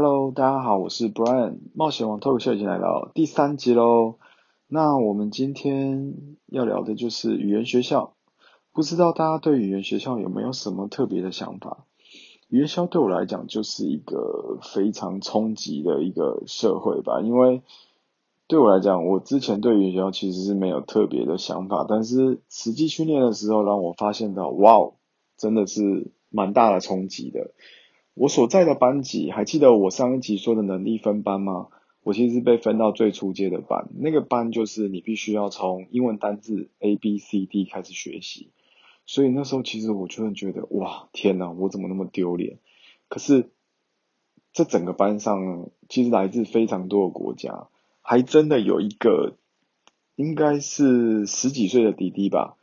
Hello，大家好，我是 Brian，冒险王脱口秀已经来到第三集喽。那我们今天要聊的就是语言学校，不知道大家对语言学校有没有什么特别的想法？语言学校对我来讲就是一个非常冲击的一个社会吧，因为对我来讲，我之前对语言学校其实是没有特别的想法，但是实际训练的时候让我发现到，哇，真的是蛮大的冲击的。我所在的班级，还记得我上一集说的能力分班吗？我其实是被分到最初阶的班，那个班就是你必须要从英文单字 A B C D 开始学习，所以那时候其实我就觉得，哇，天哪，我怎么那么丢脸？可是这整个班上，其实来自非常多的国家，还真的有一个，应该是十几岁的弟弟吧，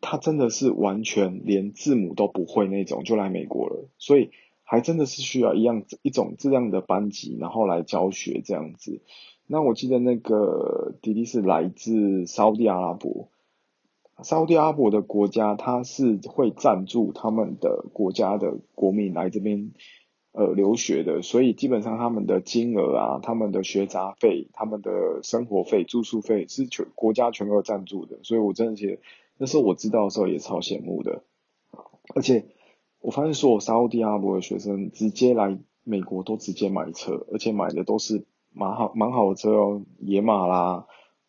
他真的是完全连字母都不会那种，就来美国了，所以。还真的是需要一样一种这样的班级，然后来教学这样子。那我记得那个弟弟是来自沙地阿拉伯，沙地阿拉伯的国家，他是会赞助他们的国家的国民来这边呃留学的，所以基本上他们的金额啊，他们的学杂费、他们的生活费、住宿费是全国家全额赞助的。所以我真的觉得那时候我知道的时候也超羡慕的，而且。我发现所有沙地阿拉伯的学生直接来美国都直接买车，而且买的都是蛮好蛮好的车哦，野马啦，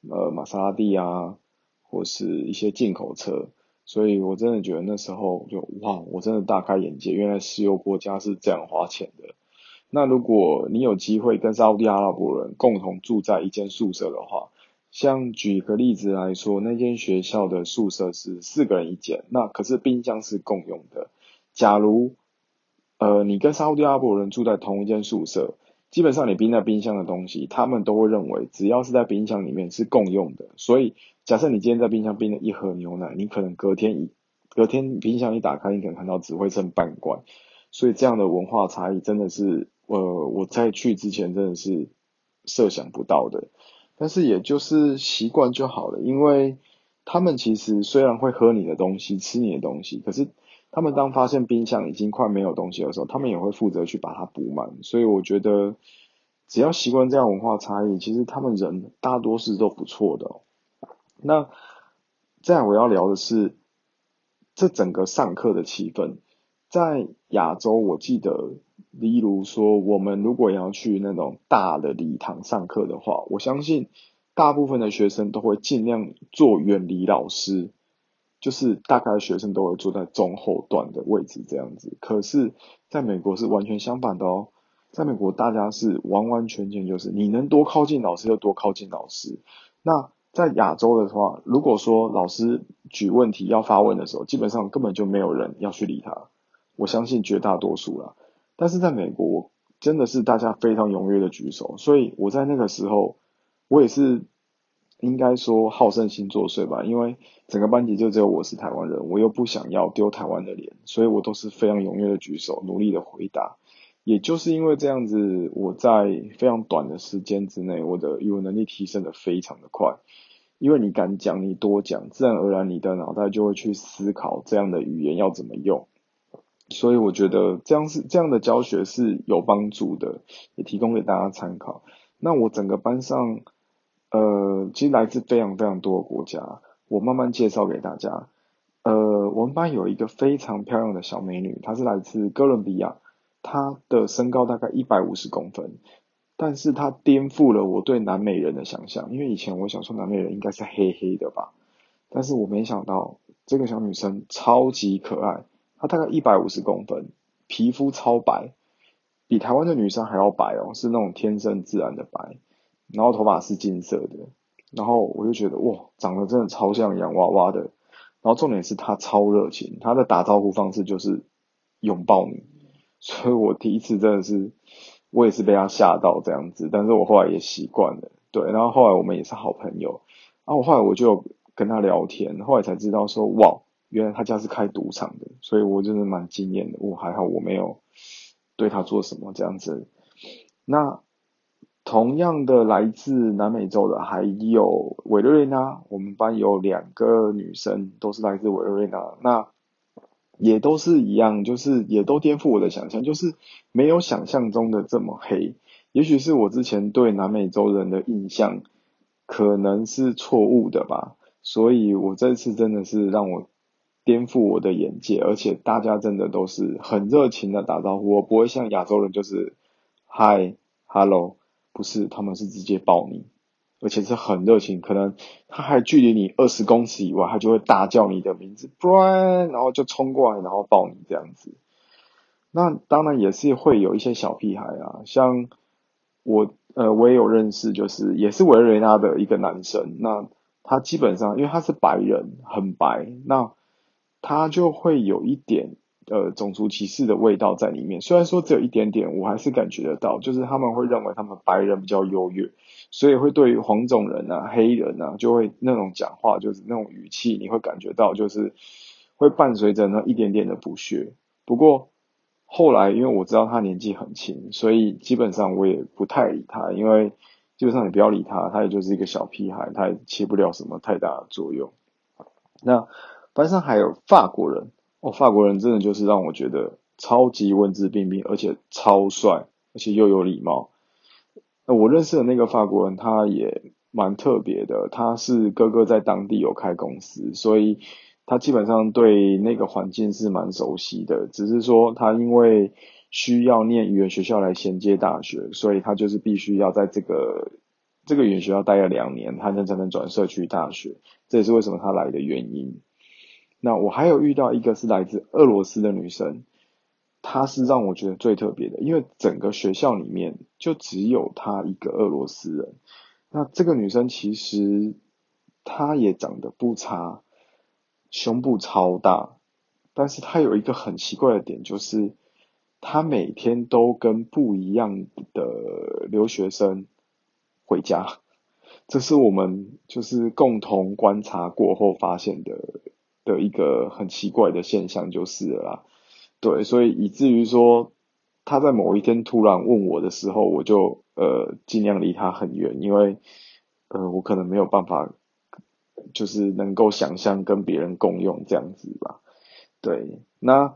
呃，玛莎拉蒂啊，或是一些进口车。所以我真的觉得那时候就哇，我真的大开眼界，原来石油国家是这样花钱的。那如果你有机会跟沙地阿拉伯人共同住在一间宿舍的话，像举个例子来说，那间学校的宿舍是四个人一间，那可是冰箱是共用的。假如，呃，你跟沙特阿拉伯人住在同一间宿舍，基本上你冰在冰箱的东西，他们都会认为只要是在冰箱里面是共用的。所以，假设你今天在冰箱冰了一盒牛奶，你可能隔天一隔天冰箱一打开，你可能看到只会剩半罐。所以，这样的文化差异真的是，呃，我在去之前真的是设想不到的。但是，也就是习惯就好了，因为他们其实虽然会喝你的东西、吃你的东西，可是。他们当发现冰箱已经快没有东西的时候，他们也会负责去把它补满。所以我觉得，只要习惯这样文化差异，其实他们人大多是都不错的。那这样我要聊的是，这整个上课的气氛，在亚洲，我记得，例如说，我们如果要去那种大的礼堂上课的话，我相信大部分的学生都会尽量做远离老师。就是大概学生都会坐在中后段的位置这样子，可是在美国是完全相反的哦。在美国，大家是完完全全就是你能多靠近老师就多靠近老师。那在亚洲的话，如果说老师举问题要发问的时候，基本上根本就没有人要去理他。我相信绝大多数啦。但是在美国，真的是大家非常踊跃的举手，所以我在那个时候，我也是。应该说好胜心作祟吧，因为整个班级就只有我是台湾人，我又不想要丢台湾的脸，所以我都是非常踊跃的举手，努力的回答。也就是因为这样子，我在非常短的时间之内，我的语文能力提升的非常的快。因为你敢讲，你多讲，自然而然你的脑袋就会去思考这样的语言要怎么用。所以我觉得这样是这样的教学是有帮助的，也提供给大家参考。那我整个班上。呃，其实来自非常非常多的国家，我慢慢介绍给大家。呃，我们班有一个非常漂亮的小美女，她是来自哥伦比亚，她的身高大概一百五十公分，但是她颠覆了我对南美人的想象，因为以前我想说南美人应该是黑黑的吧，但是我没想到这个小女生超级可爱，她大概一百五十公分，皮肤超白，比台湾的女生还要白哦，是那种天生自然的白。然后头发是金色的，然后我就觉得哇，长得真的超像洋娃娃的。然后重点是他超热情，他的打招呼方式就是拥抱你，所以我第一次真的是，我也是被他吓到这样子。但是我后来也习惯了，对。然后后来我们也是好朋友，然后后来我就跟他聊天，后来才知道说哇，原来他家是开赌场的，所以我真的蛮惊艳的。我还好我没有对他做什么这样子，那。同样的，来自南美洲的还有委内瑞拉。我们班有两个女生，都是来自委内瑞拉。那也都是一样，就是也都颠覆我的想象，就是没有想象中的这么黑。也许是我之前对南美洲人的印象可能是错误的吧，所以我这次真的是让我颠覆我的眼界，而且大家真的都是很热情的打招呼，我不会像亚洲人就是嗨，hello，不是，他们是直接抱你。而且是很热情，可能他还距离你二十公尺以外，他就会大叫你的名字，Brian，然后就冲过来，然后抱你这样子。那当然也是会有一些小屁孩啊，像我呃，我也有认识，就是也是维瑞纳的一个男生，那他基本上因为他是白人，很白，那他就会有一点。呃，种族歧视的味道在里面。虽然说只有一点点，我还是感觉得到，就是他们会认为他们白人比较优越，所以会对于黄种人啊、黑人啊，就会那种讲话，就是那种语气，你会感觉到就是会伴随着那一点点的不屑。不过后来，因为我知道他年纪很轻，所以基本上我也不太理他，因为基本上你不要理他，他也就是一个小屁孩，他也起不了什么太大的作用。那班上还有法国人。法国人真的就是让我觉得超级文质彬彬，而且超帅，而且又有礼貌。那我认识的那个法国人，他也蛮特别的。他是哥哥在当地有开公司，所以他基本上对那个环境是蛮熟悉的。只是说他因为需要念语言学校来衔接大学，所以他就是必须要在这个这个语言学校待了两年，他才才能转社区大学。这也是为什么他来的原因。那我还有遇到一个是来自俄罗斯的女生，她是让我觉得最特别的，因为整个学校里面就只有她一个俄罗斯人。那这个女生其实她也长得不差，胸部超大，但是她有一个很奇怪的点，就是她每天都跟不一样的留学生回家，这是我们就是共同观察过后发现的。的一个很奇怪的现象就是了，对，所以以至于说他在某一天突然问我的时候，我就呃尽量离他很远，因为呃我可能没有办法，就是能够想象跟别人共用这样子吧。对，那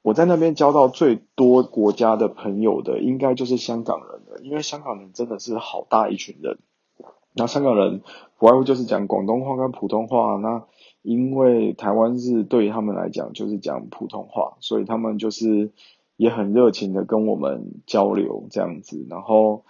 我在那边交到最多国家的朋友的，应该就是香港人了，因为香港人真的是好大一群人。那香港人不外乎就是讲广东话跟普通话，那因为台湾是对于他们来讲就是讲普通话，所以他们就是也很热情的跟我们交流这样子。然后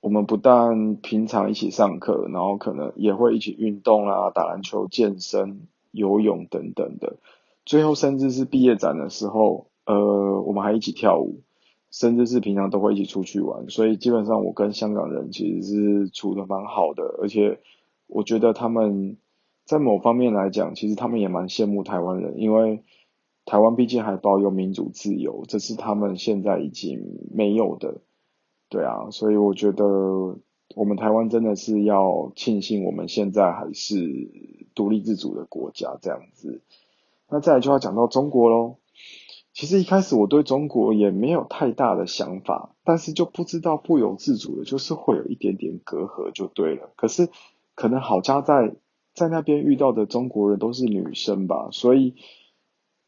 我们不但平常一起上课，然后可能也会一起运动啦，打篮球、健身、游泳等等的。最后甚至是毕业展的时候，呃，我们还一起跳舞。甚至是平常都会一起出去玩，所以基本上我跟香港人其实是处的蛮好的，而且我觉得他们在某方面来讲，其实他们也蛮羡慕台湾人，因为台湾毕竟还保有民主自由，这是他们现在已经没有的，对啊，所以我觉得我们台湾真的是要庆幸我们现在还是独立自主的国家这样子。那再来就要讲到中国喽。其实一开始我对中国也没有太大的想法，但是就不知道不由自主的，就是会有一点点隔阂就对了。可是可能好家在在那边遇到的中国人都是女生吧，所以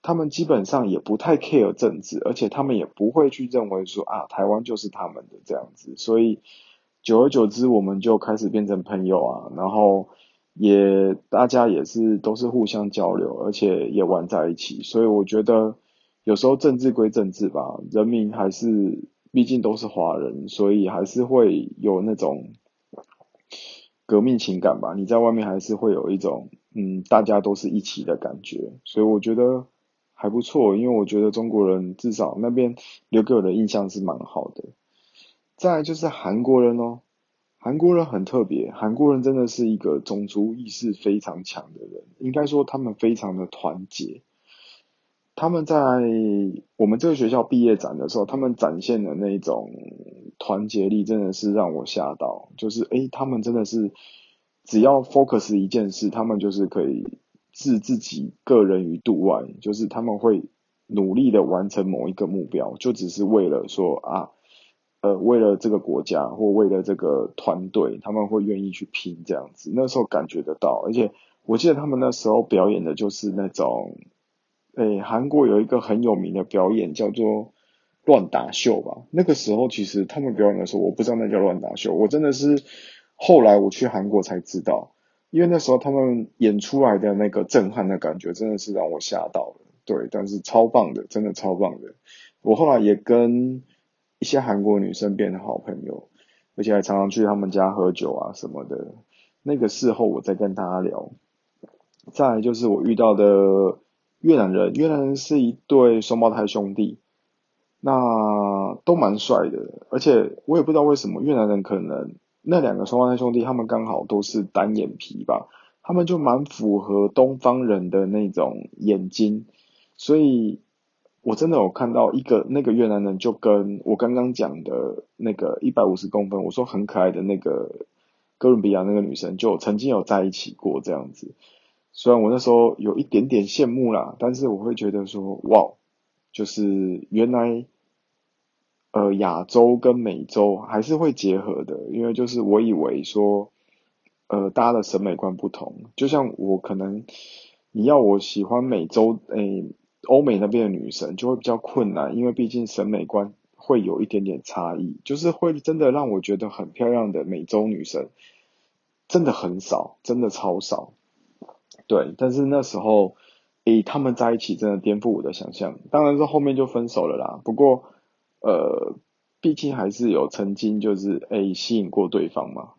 他们基本上也不太 care 政治，而且他们也不会去认为说啊台湾就是他们的这样子。所以久而久之，我们就开始变成朋友啊，然后也大家也是都是互相交流，而且也玩在一起。所以我觉得。有时候政治归政治吧，人民还是毕竟都是华人，所以还是会有那种革命情感吧。你在外面还是会有一种嗯，大家都是一起的感觉，所以我觉得还不错。因为我觉得中国人至少那边留给我的印象是蛮好的。再就是韩国人哦，韩国人很特别，韩国人真的是一个种族意识非常强的人，应该说他们非常的团结。他们在我们这个学校毕业展的时候，他们展现的那种团结力，真的是让我吓到。就是诶，他们真的是只要 focus 一件事，他们就是可以置自己个人于度外，就是他们会努力的完成某一个目标，就只是为了说啊，呃，为了这个国家或为了这个团队，他们会愿意去拼这样子。那时候感觉得到，而且我记得他们那时候表演的就是那种。诶，韩国有一个很有名的表演叫做乱打秀吧。那个时候其实他们表演的时候，我不知道那叫乱打秀，我真的是后来我去韩国才知道，因为那时候他们演出来的那个震撼的感觉，真的是让我吓到了。对，但是超棒的，真的超棒的。我后来也跟一些韩国女生变成好朋友，而且还常常去他们家喝酒啊什么的。那个事后我再跟大家聊。再来就是我遇到的。越南人，越南人是一对双胞胎兄弟，那都蛮帅的，而且我也不知道为什么越南人可能那两个双胞胎兄弟，他们刚好都是单眼皮吧，他们就蛮符合东方人的那种眼睛，所以我真的有看到一个那个越南人，就跟我刚刚讲的那个一百五十公分，我说很可爱的那个哥伦比亚那个女生，就曾经有在一起过这样子。虽然我那时候有一点点羡慕啦，但是我会觉得说，哇，就是原来，呃，亚洲跟美洲还是会结合的，因为就是我以为说，呃，大家的审美观不同，就像我可能你要我喜欢美洲诶，欧美那边的女神就会比较困难，因为毕竟审美观会有一点点差异，就是会真的让我觉得很漂亮的美洲女神真的很少，真的超少。对，但是那时候，诶，他们在一起真的颠覆我的想象。当然是后面就分手了啦。不过，呃，毕竟还是有曾经就是诶吸引过对方嘛。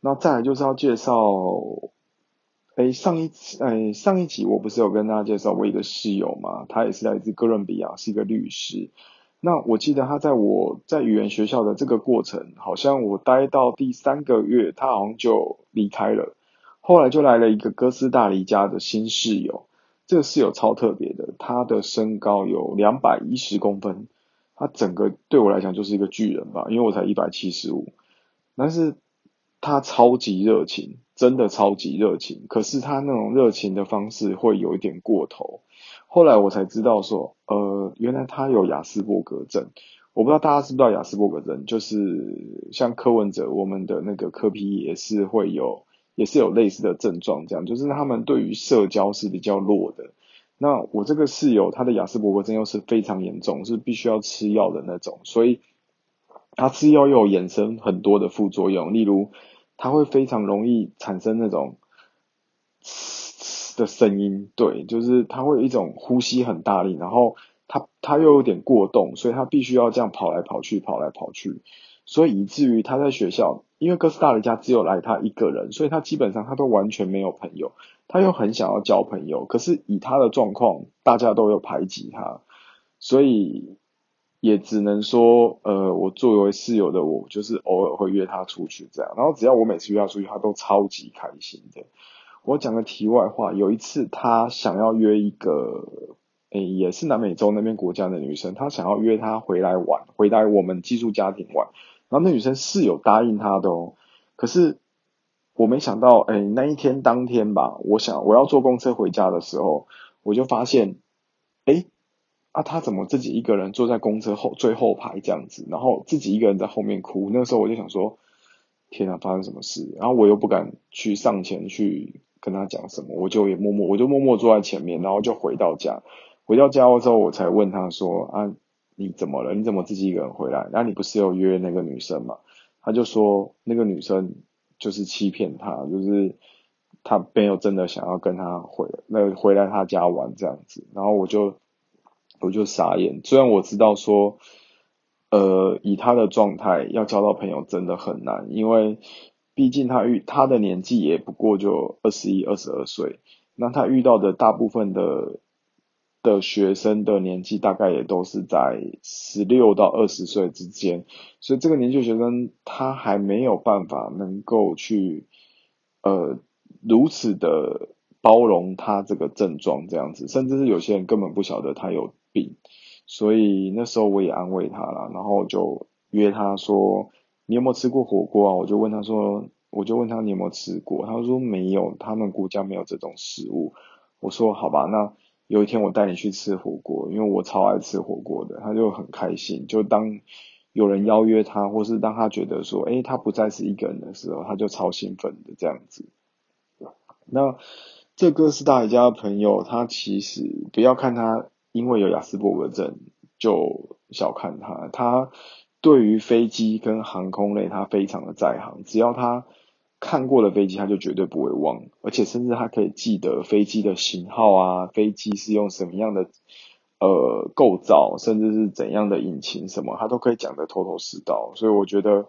那再来就是要介绍，诶，上一次，诶，上一集我不是有跟大家介绍我一个室友嘛？他也是来自哥伦比亚，是一个律师。那我记得他在我在语言学校的这个过程，好像我待到第三个月，他好像就离开了。后来就来了一个哥斯达黎加的新室友，这个室友超特别的，他的身高有两百一十公分，他整个对我来讲就是一个巨人吧，因为我才一百七十五，但是他超级热情，真的超级热情，可是他那种热情的方式会有一点过头。后来我才知道说，呃，原来他有雅斯伯格症，我不知道大家知不知道雅斯伯格症，就是像柯文哲，我们的那个柯皮也是会有。也是有类似的症状，这样就是他们对于社交是比较弱的。那我这个室友他的雅斯伯格症又是非常严重，是必须要吃药的那种，所以他吃药又有衍生很多的副作用，例如他会非常容易产生那种的声音，对，就是他会有一种呼吸很大力，然后他他又有点过动，所以他必须要这样跑来跑去，跑来跑去。所以以至于他在学校，因为哥斯达黎加只有来他一个人，所以他基本上他都完全没有朋友。他又很想要交朋友，可是以他的状况，大家都有排挤他，所以也只能说，呃，我作为室友的我，就是偶尔会约他出去这样。然后只要我每次约他出去，他都超级开心的。我讲个题外话，有一次他想要约一个，诶，也是南美洲那边国家的女生，他想要约她回来玩，回来我们寄宿家庭玩。然后那女生是有答应他的哦，可是我没想到，哎，那一天当天吧，我想我要坐公车回家的时候，我就发现，哎，啊，他怎么自己一个人坐在公车后最后排这样子，然后自己一个人在后面哭。那个时候我就想说，天啊，发生什么事？然后我又不敢去上前去跟他讲什么，我就也默默，我就默默坐在前面，然后就回到家。回到家之后，我才问他说，啊。你怎么了？你怎么自己一个人回来？那你不是有约那个女生吗？他就说那个女生就是欺骗他，就是他没有真的想要跟他回那回来他家玩这样子。然后我就我就傻眼。虽然我知道说，呃，以他的状态要交到朋友真的很难，因为毕竟他遇他的年纪也不过就二十一、二十二岁，那他遇到的大部分的。的学生的年纪大概也都是在十六到二十岁之间，所以这个年纪学生他还没有办法能够去呃如此的包容他这个症状这样子，甚至是有些人根本不晓得他有病，所以那时候我也安慰他了，然后就约他说你有没有吃过火锅啊？我就问他说，我就问他你有没有吃过？他说没有，他们国家没有这种食物。我说好吧，那。有一天我带你去吃火锅，因为我超爱吃火锅的，他就很开心。就当有人邀约他，或是当他觉得说，哎，他不再是一个人的时候，他就超兴奋的这样子。那这哥斯达黎加的朋友，他其实不要看他因为有雅斯伯格症就小看他，他对于飞机跟航空类他非常的在行，只要他看过了飞机，他就绝对不会忘，而且甚至他可以记得飞机的型号啊，飞机是用什么样的呃构造，甚至是怎样的引擎什么，他都可以讲得头头是道，所以我觉得。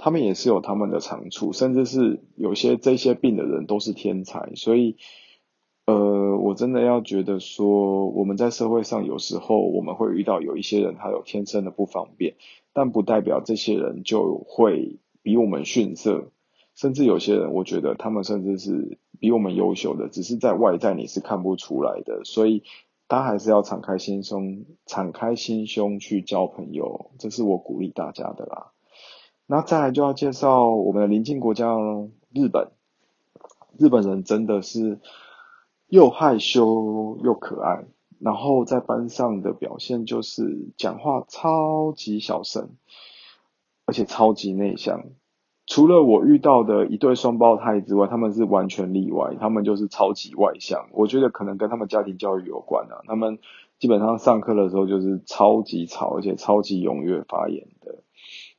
他们也是有他们的长处，甚至是有些这些病的人都是天才，所以，呃，我真的要觉得说，我们在社会上有时候我们会遇到有一些人他有天生的不方便，但不代表这些人就会比我们逊色，甚至有些人我觉得他们甚至是比我们优秀的，只是在外在你是看不出来的，所以大家还是要敞开心胸，敞开心胸去交朋友，这是我鼓励大家的啦。那再来就要介绍我们的邻近国家日本，日本人真的是又害羞又可爱，然后在班上的表现就是讲话超级小声，而且超级内向。除了我遇到的一对双胞胎之外，他们是完全例外，他们就是超级外向。我觉得可能跟他们家庭教育有关啊，他们基本上上课的时候就是超级吵，而且超级踊跃发言的。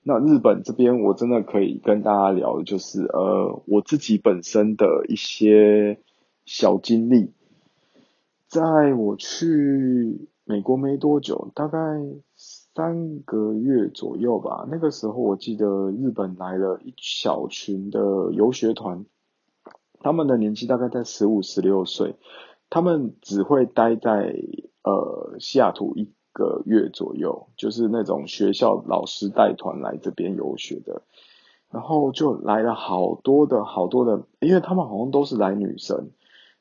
那日本这边我真的可以跟大家聊的就是，呃，我自己本身的一些小经历。在我去美国没多久，大概三个月左右吧，那个时候我记得日本来了一小群的游学团，他们的年纪大概在十五、十六岁，他们只会待在呃西雅图一。个月左右，就是那种学校老师带团来这边游学的，然后就来了好多的好多的，因为他们好像都是来女生，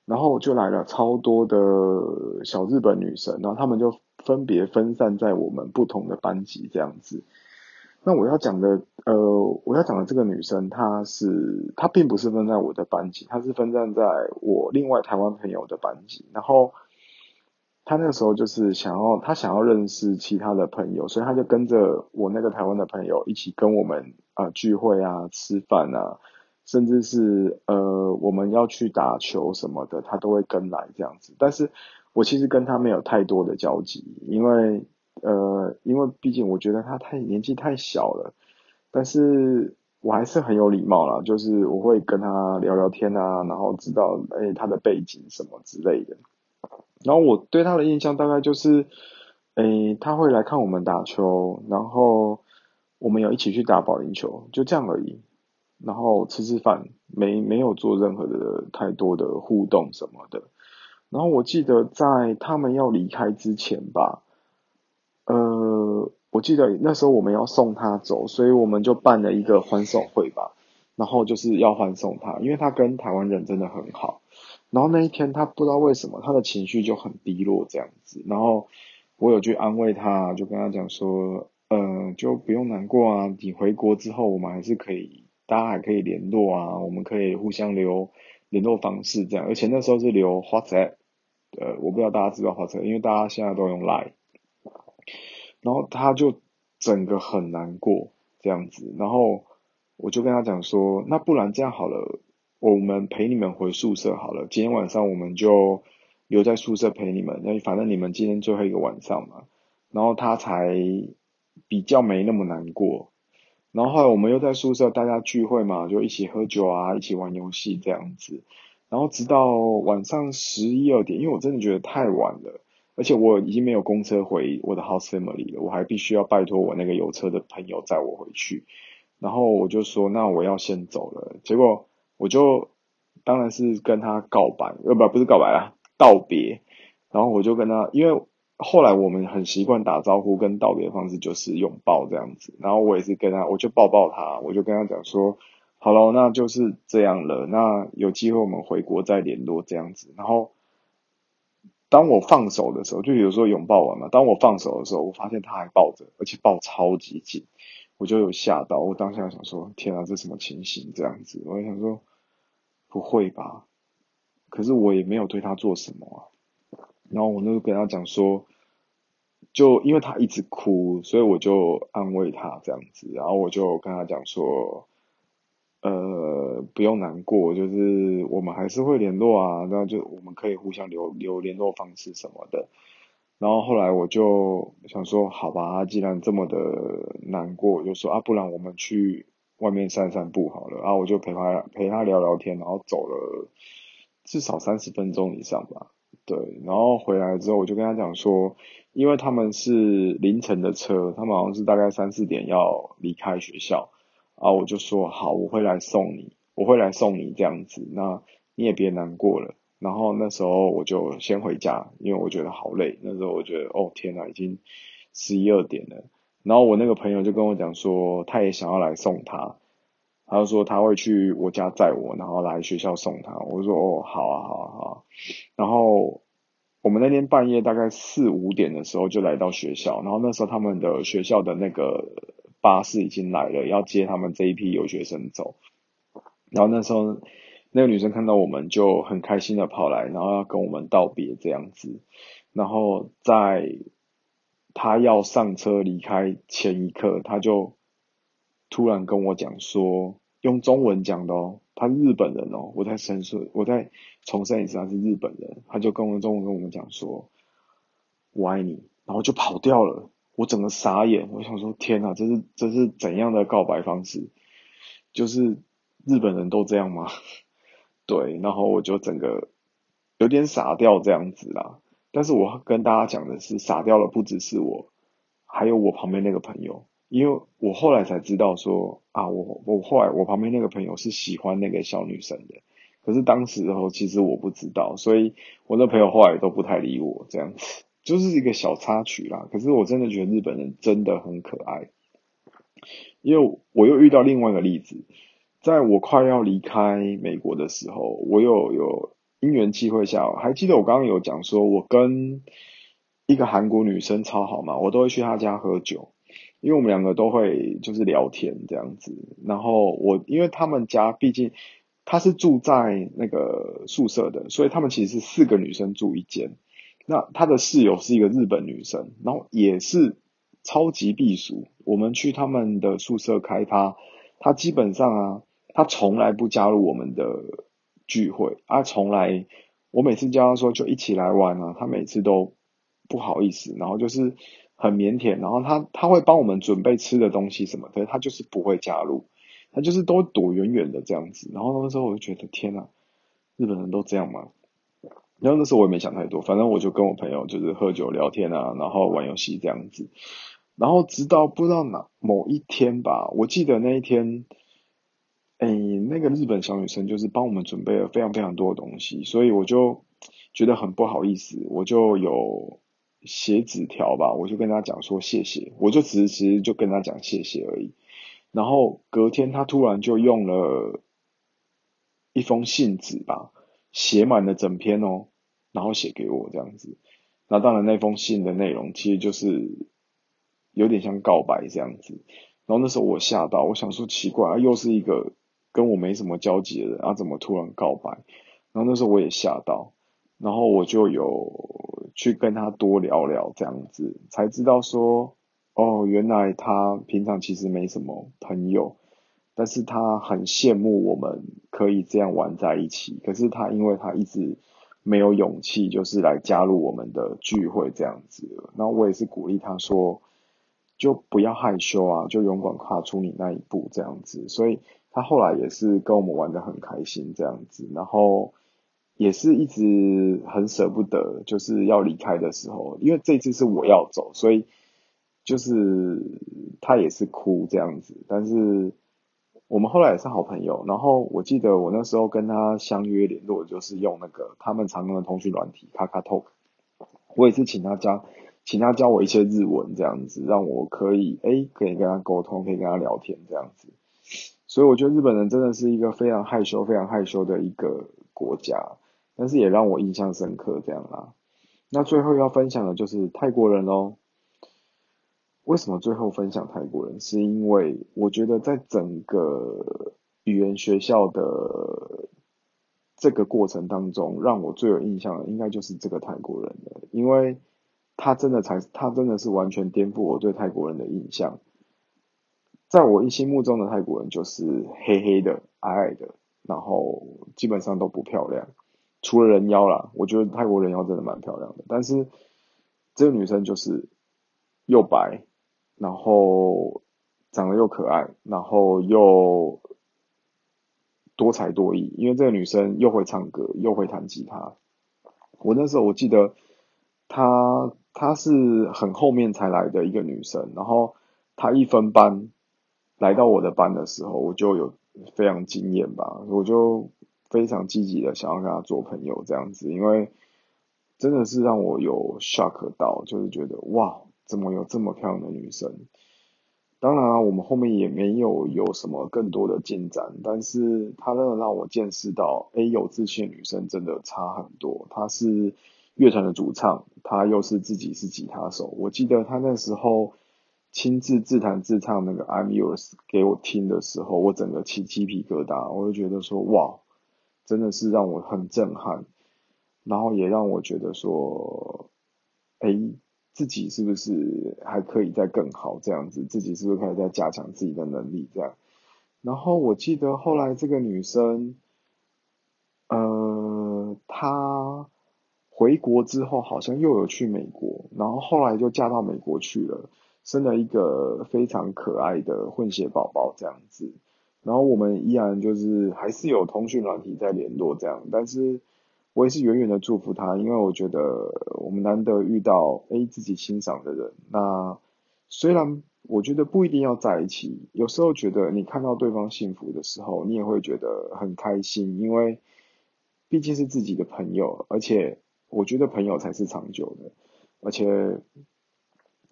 然后就来了超多的小日本女生，然后他们就分别分散在我们不同的班级这样子。那我要讲的，呃，我要讲的这个女生，她是她并不是分在我的班级，她是分散在我另外台湾朋友的班级，然后。她那个时候就是想要，她想要认识其他的朋友，所以她就跟着我那个台湾的朋友一起跟我们啊聚会啊、吃饭啊，甚至是呃我们要去打球什么的，他都会跟来这样子。但是我其实跟他没有太多的交集，因为呃因为毕竟我觉得他太年纪太小了，但是我还是很有礼貌啦，就是我会跟他聊聊天啊，然后知道哎他的背景什么之类的。然后我对他的印象大概就是，诶，他会来看我们打球，然后我们有一起去打保龄球，就这样而已。然后吃吃饭，没没有做任何的太多的互动什么的。然后我记得在他们要离开之前吧，呃，我记得那时候我们要送他走，所以我们就办了一个欢送会吧。然后就是要欢送他，因为他跟台湾人真的很好。然后那一天他不知道为什么他的情绪就很低落这样子，然后我有去安慰他，就跟他讲说，嗯，就不用难过啊，你回国之后我们还是可以，大家还可以联络啊，我们可以互相留联络方式这样，而且那时候是留 WhatsApp，呃，我不知道大家知道 WhatsApp，因为大家现在都用 Line，然后他就整个很难过这样子，然后我就跟他讲说，那不然这样好了。我们陪你们回宿舍好了，今天晚上我们就留在宿舍陪你们，那反正你们今天最后一个晚上嘛，然后他才比较没那么难过。然后后来我们又在宿舍大家聚会嘛，就一起喝酒啊，一起玩游戏这样子。然后直到晚上十一二点，因为我真的觉得太晚了，而且我已经没有公车回我的 house family 了，我还必须要拜托我那个有车的朋友载我回去。然后我就说，那我要先走了。结果。我就当然是跟他告白，呃不不是告白啦，道别。然后我就跟他，因为后来我们很习惯打招呼跟道别的方式就是拥抱这样子。然后我也是跟他，我就抱抱他，我就跟他讲说，好了，那就是这样了。那有机会我们回国再联络这样子。然后当我放手的时候，就有时候拥抱完嘛。当我放手的时候，我发现他还抱着，而且抱超级紧。我就有吓到，我当下想说，天啊，这什么情形？这样子，我想说，不会吧？可是我也没有对他做什么啊。然后我就跟他讲说，就因为他一直哭，所以我就安慰他这样子。然后我就跟他讲说，呃，不用难过，就是我们还是会联络啊，那就我们可以互相留留联络方式什么的。然后后来我就想说，好吧，既然这么的难过，我就说啊，不然我们去外面散散步好了。然后我就陪他陪他聊聊天，然后走了至少三十分钟以上吧。对，然后回来之后，我就跟他讲说，因为他们是凌晨的车，他们好像是大概三四点要离开学校。啊，我就说好，我会来送你，我会来送你这样子，那你也别难过了。然后那时候我就先回家，因为我觉得好累。那时候我觉得，哦天呐，已经十一二点了。然后我那个朋友就跟我讲说，他也想要来送他，他就说他会去我家载我，然后来学校送他。我说哦，好啊，好啊，好。然后我们那天半夜大概四五点的时候就来到学校，然后那时候他们的学校的那个。巴士已经来了，要接他们这一批留学生走。然后那时候，那个女生看到我们就很开心的跑来，然后要跟我们道别这样子。然后在她要上车离开前一刻，她就突然跟我讲说，用中文讲的哦，他是日本人哦，我在申诉，我在重申一次，他是日本人。他就跟我中文跟我们讲说，我爱你，然后就跑掉了。我整个傻眼，我想说天哪，这是这是怎样的告白方式？就是日本人都这样吗？对，然后我就整个有点傻掉这样子啦。但是我跟大家讲的是，傻掉了不只是我，还有我旁边那个朋友，因为我后来才知道说啊，我我后来我旁边那个朋友是喜欢那个小女生的，可是当时候其实我不知道，所以我那朋友后来都不太理我这样子。就是一个小插曲啦，可是我真的觉得日本人真的很可爱，因为我又遇到另外一个例子，在我快要离开美国的时候，我有有因缘机会下，还记得我刚刚有讲说，我跟一个韩国女生超好嘛，我都会去她家喝酒，因为我们两个都会就是聊天这样子，然后我因为他们家毕竟他是住在那个宿舍的，所以他们其实是四个女生住一间。那他的室友是一个日本女生，然后也是超级避暑。我们去他们的宿舍开趴，他基本上啊，他从来不加入我们的聚会啊，从来我每次叫他说就一起来玩啊，他每次都不好意思，然后就是很腼腆，然后他他会帮我们准备吃的东西什么，可是他就是不会加入，他就是都躲远远的这样子。然后那时候我就觉得天呐，日本人都这样吗？然后那时候我也没想太多，反正我就跟我朋友就是喝酒聊天啊，然后玩游戏这样子。然后直到不知道哪某一天吧，我记得那一天，哎，那个日本小女生就是帮我们准备了非常非常多的东西，所以我就觉得很不好意思，我就有写纸条吧，我就跟她讲说谢谢，我就只是其实就跟她讲谢谢而已。然后隔天她突然就用了一封信纸吧。写满了整篇哦，然后写给我这样子。那当然，那封信的内容其实就是有点像告白这样子。然后那时候我吓到，我想说奇怪，又是一个跟我没什么交集的人，啊，怎么突然告白？然后那时候我也吓到，然后我就有去跟他多聊聊这样子，才知道说，哦，原来他平常其实没什么朋友。但是他很羡慕我们可以这样玩在一起，可是他因为他一直没有勇气，就是来加入我们的聚会这样子。然后我也是鼓励他说，就不要害羞啊，就勇敢跨出你那一步这样子。所以他后来也是跟我们玩的很开心这样子，然后也是一直很舍不得，就是要离开的时候，因为这次是我要走，所以就是他也是哭这样子，但是。我们后来也是好朋友，然后我记得我那时候跟他相约联络，就是用那个他们常用的通讯软体卡卡 Talk 我也是请他教，请他教我一些日文这样子，让我可以哎可以跟他沟通，可以跟他聊天这样子。所以我觉得日本人真的是一个非常害羞、非常害羞的一个国家，但是也让我印象深刻这样啦。那最后要分享的就是泰国人喽。为什么最后分享泰国人？是因为我觉得在整个语言学校的这个过程当中，让我最有印象的应该就是这个泰国人了，因为他真的才，他真的是完全颠覆我对泰国人的印象。在我心目中的泰国人就是黑黑的，矮矮的，然后基本上都不漂亮，除了人妖啦，我觉得泰国人妖真的蛮漂亮的，但是这个女生就是又白，然后长得又可爱，然后又多才多艺，因为这个女生又会唱歌，又会弹吉他。我那时候我记得她她是很后面才来的一个女生，然后她一分班来到我的班的时候，我就有非常惊艳吧，我就非常积极的想要跟她做朋友这样子，因为真的是让我有 shock 到，就是觉得哇，怎么有这么漂亮的女生？当然啊，我们后面也没有有什么更多的进展，但是她真的让我见识到，哎，有自信的女生真的差很多。她是乐团的主唱，她又是自己是吉他手。我记得她那时候亲自自弹自唱那个 I'm Yours 给我听的时候，我整个起鸡皮疙瘩，我就觉得说，哇，真的是让我很震撼，然后也让我觉得说，哎。自己是不是还可以再更好这样子？自己是不是可以再加强自己的能力这样？然后我记得后来这个女生，呃，她回国之后好像又有去美国，然后后来就嫁到美国去了，生了一个非常可爱的混血宝宝这样子。然后我们依然就是还是有通讯软体在联络这样，但是。我也是远远的祝福他，因为我觉得我们难得遇到诶自己欣赏的人。那虽然我觉得不一定要在一起，有时候觉得你看到对方幸福的时候，你也会觉得很开心，因为毕竟是自己的朋友，而且我觉得朋友才是长久的。而且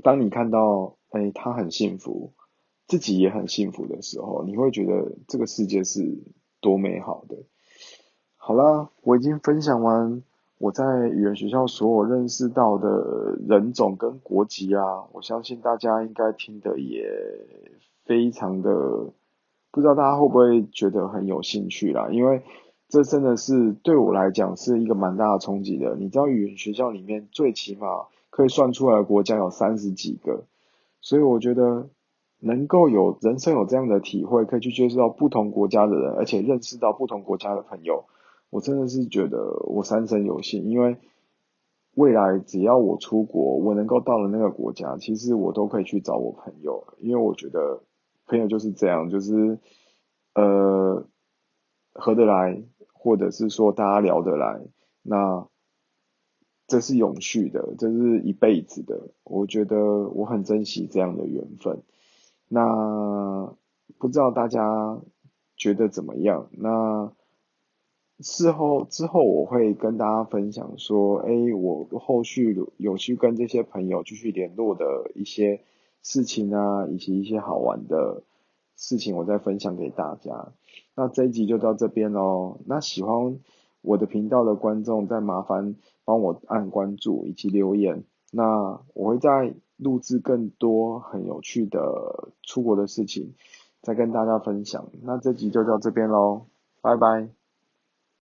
当你看到诶他很幸福，自己也很幸福的时候，你会觉得这个世界是多美好的。好啦，我已经分享完我在语言学校所有认识到的人种跟国籍啊，我相信大家应该听得也非常的，不知道大家会不会觉得很有兴趣啦？因为这真的是对我来讲是一个蛮大的冲击的。你知道语言学校里面最起码可以算出来的国家有三十几个，所以我觉得能够有人生有这样的体会，可以去接触到不同国家的人，而且认识到不同国家的朋友。我真的是觉得我三生有幸，因为未来只要我出国，我能够到了那个国家，其实我都可以去找我朋友，因为我觉得朋友就是这样，就是呃合得来，或者是说大家聊得来，那这是永续的，这是一辈子的。我觉得我很珍惜这样的缘分。那不知道大家觉得怎么样？那。事后之后，我会跟大家分享说，哎，我后续有去跟这些朋友继续联络的一些事情啊，以及一些好玩的事情，我再分享给大家。那这一集就到这边喽。那喜欢我的频道的观众，再麻烦帮我按关注以及留言。那我会在录制更多很有趣的出国的事情，再跟大家分享。那这集就到这边喽，拜拜。